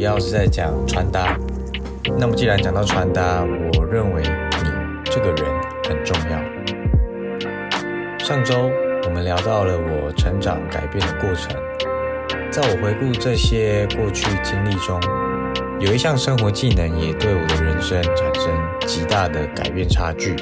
主要是在讲穿搭。那么既然讲到穿搭，我认为你这个人很重要。上周我们聊到了我成长改变的过程，在我回顾这些过去经历中，有一项生活技能也对我的人生产生极大的改变差距。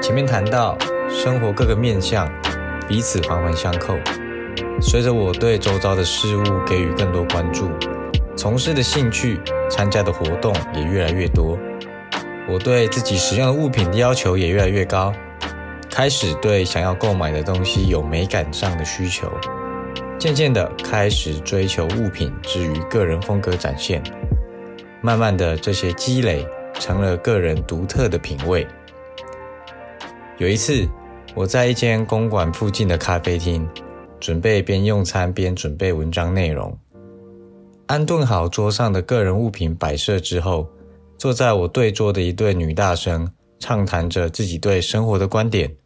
前面谈到生活各个面向彼此环环相扣。随着我对周遭的事物给予更多关注，从事的兴趣、参加的活动也越来越多，我对自己使用的物品的要求也越来越高，开始对想要购买的东西有美感上的需求，渐渐的开始追求物品之于个人风格展现，慢慢的这些积累成了个人独特的品味。有一次，我在一间公馆附近的咖啡厅。准备边用餐边准备文章内容，安顿好桌上的个人物品摆设之后，坐在我对桌的一对女大生畅谈着自己对生活的观点。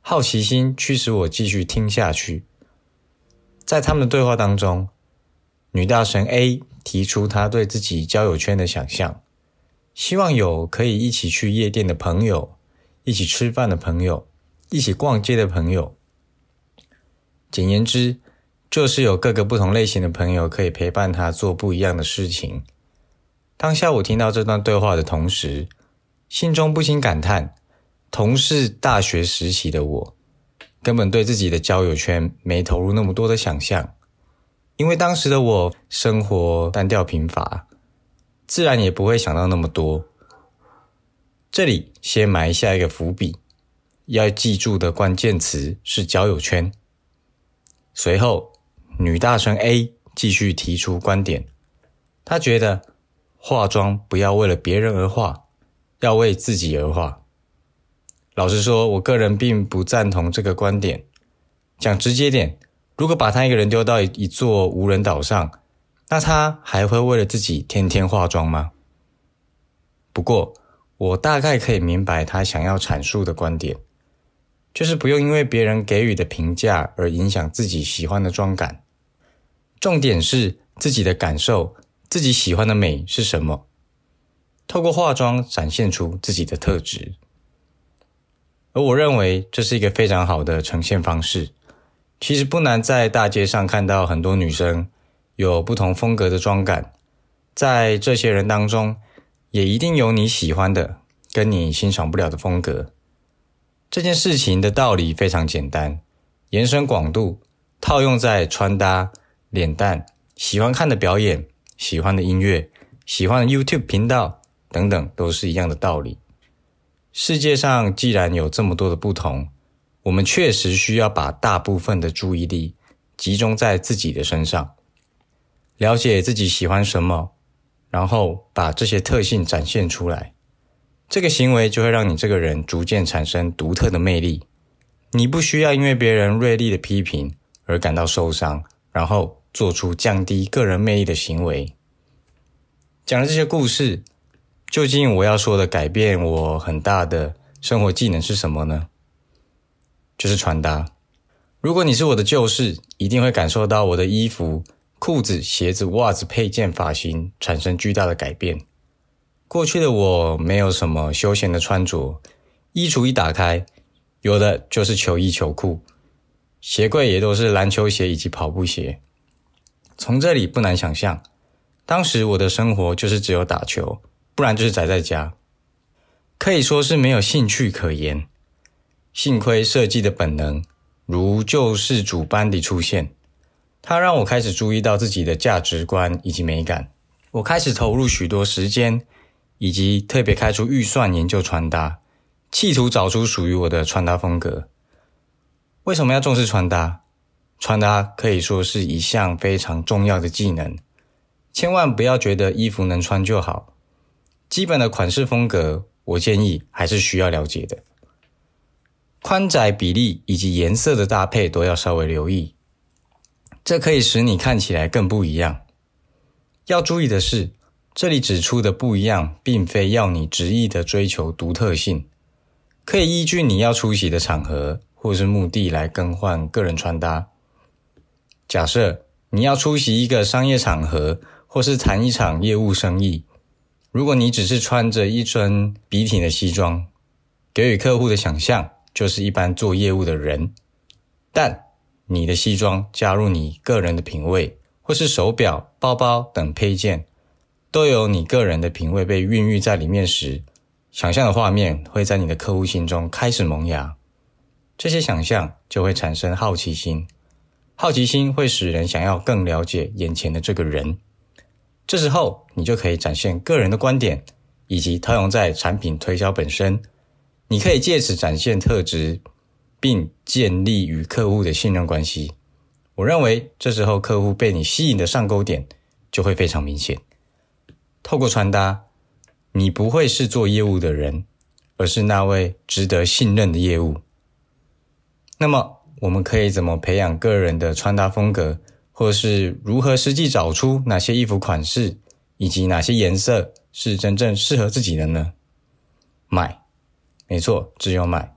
好奇心驱使我继续听下去。在他们的对话当中，女大生 A 提出她对自己交友圈的想象，希望有可以一起去夜店的朋友，一起吃饭的朋友，一起逛街的朋友。简言之，就是有各个不同类型的朋友可以陪伴他做不一样的事情。当下我听到这段对话的同时，心中不禁感叹：同是大学时期的我，根本对自己的交友圈没投入那么多的想象，因为当时的我生活单调贫乏，自然也不会想到那么多。这里先埋下一个伏笔，要记住的关键词是交友圈。随后，女大生 A 继续提出观点，她觉得化妆不要为了别人而化，要为自己而化。老实说，我个人并不赞同这个观点。讲直接点，如果把他一个人丢到一座无人岛上，那他还会为了自己天天化妆吗？不过，我大概可以明白他想要阐述的观点。就是不用因为别人给予的评价而影响自己喜欢的妆感，重点是自己的感受，自己喜欢的美是什么？透过化妆展现出自己的特质，而我认为这是一个非常好的呈现方式。其实不难在大街上看到很多女生有不同风格的妆感，在这些人当中，也一定有你喜欢的，跟你欣赏不了的风格。这件事情的道理非常简单，延伸广度，套用在穿搭、脸蛋、喜欢看的表演、喜欢的音乐、喜欢的 YouTube 频道等等，都是一样的道理。世界上既然有这么多的不同，我们确实需要把大部分的注意力集中在自己的身上，了解自己喜欢什么，然后把这些特性展现出来。这个行为就会让你这个人逐渐产生独特的魅力。你不需要因为别人锐利的批评而感到受伤，然后做出降低个人魅力的行为。讲了这些故事，究竟我要说的改变我很大的生活技能是什么呢？就是穿搭。如果你是我的旧事，一定会感受到我的衣服、裤子、鞋子、袜子、配件、发型产生巨大的改变。过去的我没有什么休闲的穿着，衣橱一打开，有的就是球衣球裤，鞋柜也都是篮球鞋以及跑步鞋。从这里不难想象，当时我的生活就是只有打球，不然就是宅在家，可以说是没有兴趣可言。幸亏设计的本能如救世主般的出现，它让我开始注意到自己的价值观以及美感，我开始投入许多时间。以及特别开出预算研究穿搭，企图找出属于我的穿搭风格。为什么要重视穿搭？穿搭可以说是一项非常重要的技能，千万不要觉得衣服能穿就好。基本的款式风格，我建议还是需要了解的。宽窄比例以及颜色的搭配都要稍微留意，这可以使你看起来更不一样。要注意的是。这里指出的不一样，并非要你执意的追求独特性，可以依据你要出席的场合或是目的来更换个人穿搭。假设你要出席一个商业场合或是谈一场业务生意，如果你只是穿着一身笔挺的西装，给予客户的想象就是一般做业务的人，但你的西装加入你个人的品味，或是手表、包包等配件，都有你个人的品味被孕育在里面时，想象的画面会在你的客户心中开始萌芽。这些想象就会产生好奇心，好奇心会使人想要更了解眼前的这个人。这时候，你就可以展现个人的观点，以及套用在产品推销本身。你可以借此展现特质，并建立与客户的信任关系。我认为，这时候客户被你吸引的上钩点就会非常明显。透过穿搭，你不会是做业务的人，而是那位值得信任的业务。那么，我们可以怎么培养个人的穿搭风格，或是如何实际找出哪些衣服款式以及哪些颜色是真正适合自己的呢？买，没错，只有买，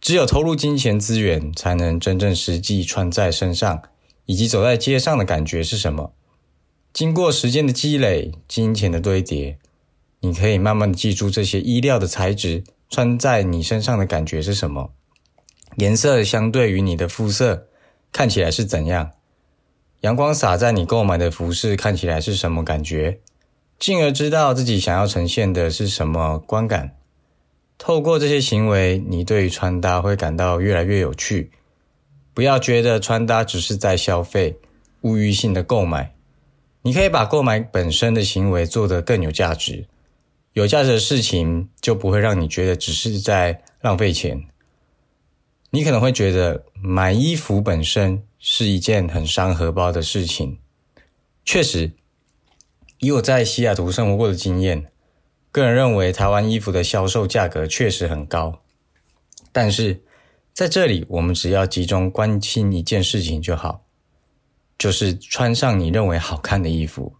只有投入金钱资源，才能真正实际穿在身上，以及走在街上的感觉是什么。经过时间的积累，金钱的堆叠，你可以慢慢的记住这些衣料的材质穿在你身上的感觉是什么。颜色相对于你的肤色看起来是怎样？阳光洒在你购买的服饰看起来是什么感觉？进而知道自己想要呈现的是什么观感。透过这些行为，你对于穿搭会感到越来越有趣。不要觉得穿搭只是在消费、物欲性的购买。你可以把购买本身的行为做得更有价值。有价值的事情就不会让你觉得只是在浪费钱。你可能会觉得买衣服本身是一件很伤荷包的事情。确实，以我在西雅图生活过的经验，个人认为台湾衣服的销售价格确实很高。但是在这里，我们只要集中关心一件事情就好，就是穿上你认为好看的衣服。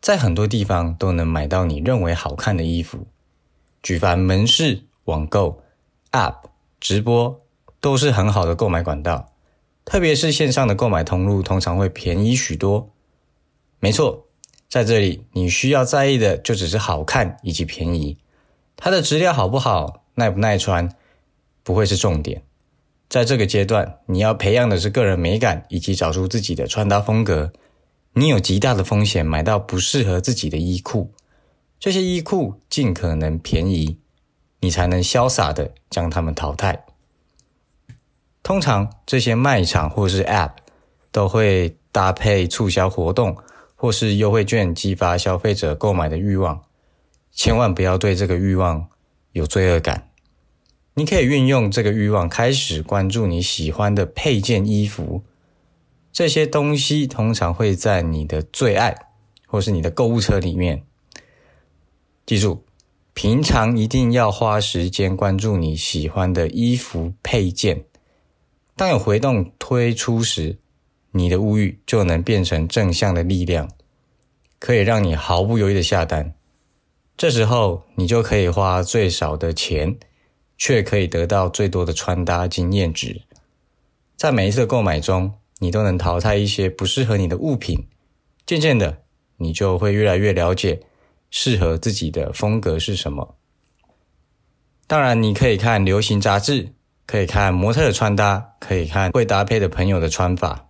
在很多地方都能买到你认为好看的衣服，举凡门市、网购、App。直播都是很好的购买管道，特别是线上的购买通路，通常会便宜许多。没错，在这里你需要在意的就只是好看以及便宜，它的质量好不好、耐不耐穿，不会是重点。在这个阶段，你要培养的是个人美感以及找出自己的穿搭风格。你有极大的风险买到不适合自己的衣裤，这些衣裤尽可能便宜。你才能潇洒的将他们淘汰。通常这些卖场或是 App 都会搭配促销活动或是优惠券，激发消费者购买的欲望。千万不要对这个欲望有罪恶感。你可以运用这个欲望，开始关注你喜欢的配件、衣服。这些东西通常会在你的最爱或是你的购物车里面。记住。平常一定要花时间关注你喜欢的衣服配件。当有回动推出时，你的物欲就能变成正向的力量，可以让你毫不犹豫的下单。这时候，你就可以花最少的钱，却可以得到最多的穿搭经验值。在每一次购买中，你都能淘汰一些不适合你的物品。渐渐的，你就会越来越了解。适合自己的风格是什么？当然，你可以看流行杂志，可以看模特的穿搭，可以看会搭配的朋友的穿法，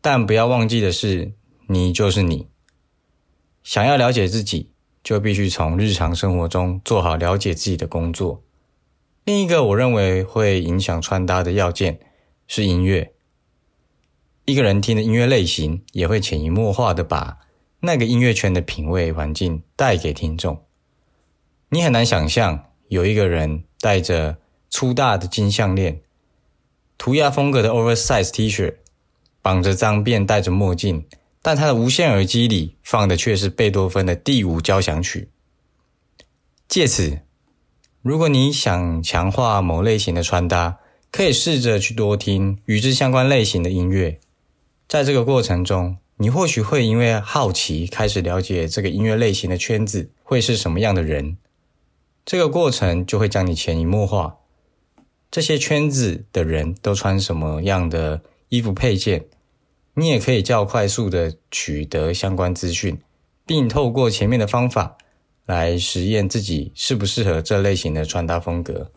但不要忘记的是，你就是你。想要了解自己，就必须从日常生活中做好了解自己的工作。另一个我认为会影响穿搭的要件是音乐。一个人听的音乐类型，也会潜移默化的把。那个音乐圈的品味环境带给听众，你很难想象有一个人戴着粗大的金项链、涂鸦风格的 oversize T 恤，绑着脏辫、戴着墨镜，但他的无线耳机里放的却是贝多芬的第五交响曲。借此，如果你想强化某类型的穿搭，可以试着去多听与之相关类型的音乐，在这个过程中。你或许会因为好奇开始了解这个音乐类型的圈子会是什么样的人，这个过程就会将你潜移默化。这些圈子的人都穿什么样的衣服配件，你也可以较快速的取得相关资讯，并透过前面的方法来实验自己适不适合这类型的穿搭风格。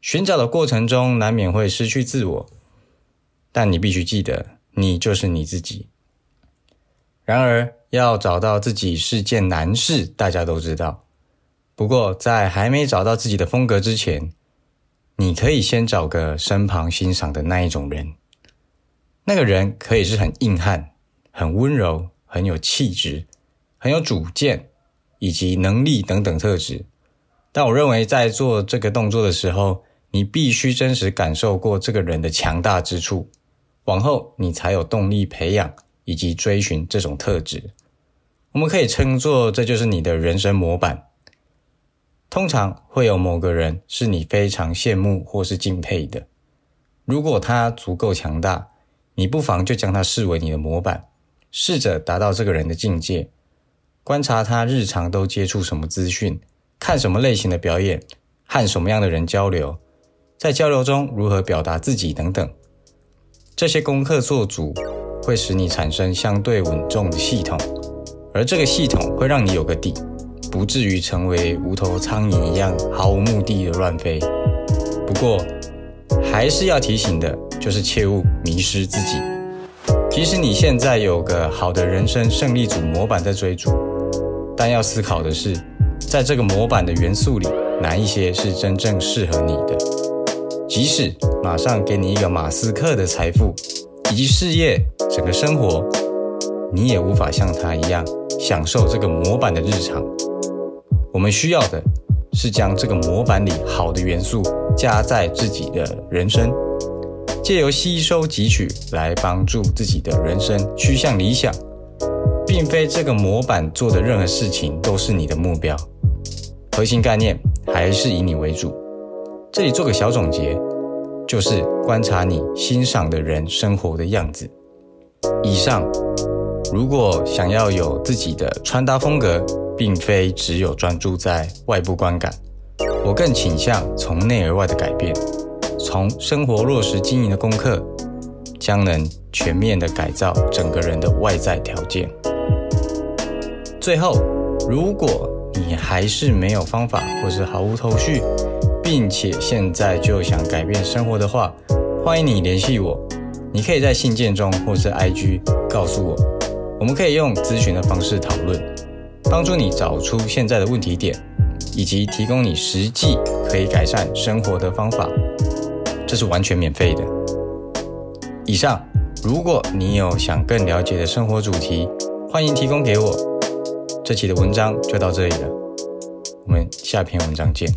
寻找的过程中难免会失去自我，但你必须记得，你就是你自己。然而，要找到自己是件难事，大家都知道。不过，在还没找到自己的风格之前，你可以先找个身旁欣赏的那一种人。那个人可以是很硬汉、很温柔、很有气质、很有主见以及能力等等特质。但我认为，在做这个动作的时候，你必须真实感受过这个人的强大之处，往后你才有动力培养以及追寻这种特质。我们可以称作这就是你的人生模板。通常会有某个人是你非常羡慕或是敬佩的。如果他足够强大，你不妨就将他视为你的模板，试着达到这个人的境界。观察他日常都接触什么资讯，看什么类型的表演，和什么样的人交流，在交流中如何表达自己等等。这些功课做足，会使你产生相对稳重的系统，而这个系统会让你有个底。不至于成为无头苍蝇一样毫无目的的乱飞。不过，还是要提醒的，就是切勿迷失自己。即使你现在有个好的人生胜利组模板在追逐，但要思考的是，在这个模板的元素里，哪一些是真正适合你的？即使马上给你一个马斯克的财富以及事业，整个生活，你也无法像他一样享受这个模板的日常。我们需要的是将这个模板里好的元素加在自己的人生，借由吸收汲取来帮助自己的人生趋向理想，并非这个模板做的任何事情都是你的目标。核心概念还是以你为主。这里做个小总结，就是观察你欣赏的人生活的样子。以上，如果想要有自己的穿搭风格。并非只有专注在外部观感，我更倾向从内而外的改变，从生活落实经营的功课，将能全面的改造整个人的外在条件。最后，如果你还是没有方法或是毫无头绪，并且现在就想改变生活的话，欢迎你联系我。你可以在信件中或是 IG 告诉我，我们可以用咨询的方式讨论。帮助你找出现在的问题点，以及提供你实际可以改善生活的方法，这是完全免费的。以上，如果你有想更了解的生活主题，欢迎提供给我。这期的文章就到这里了，我们下篇文章见。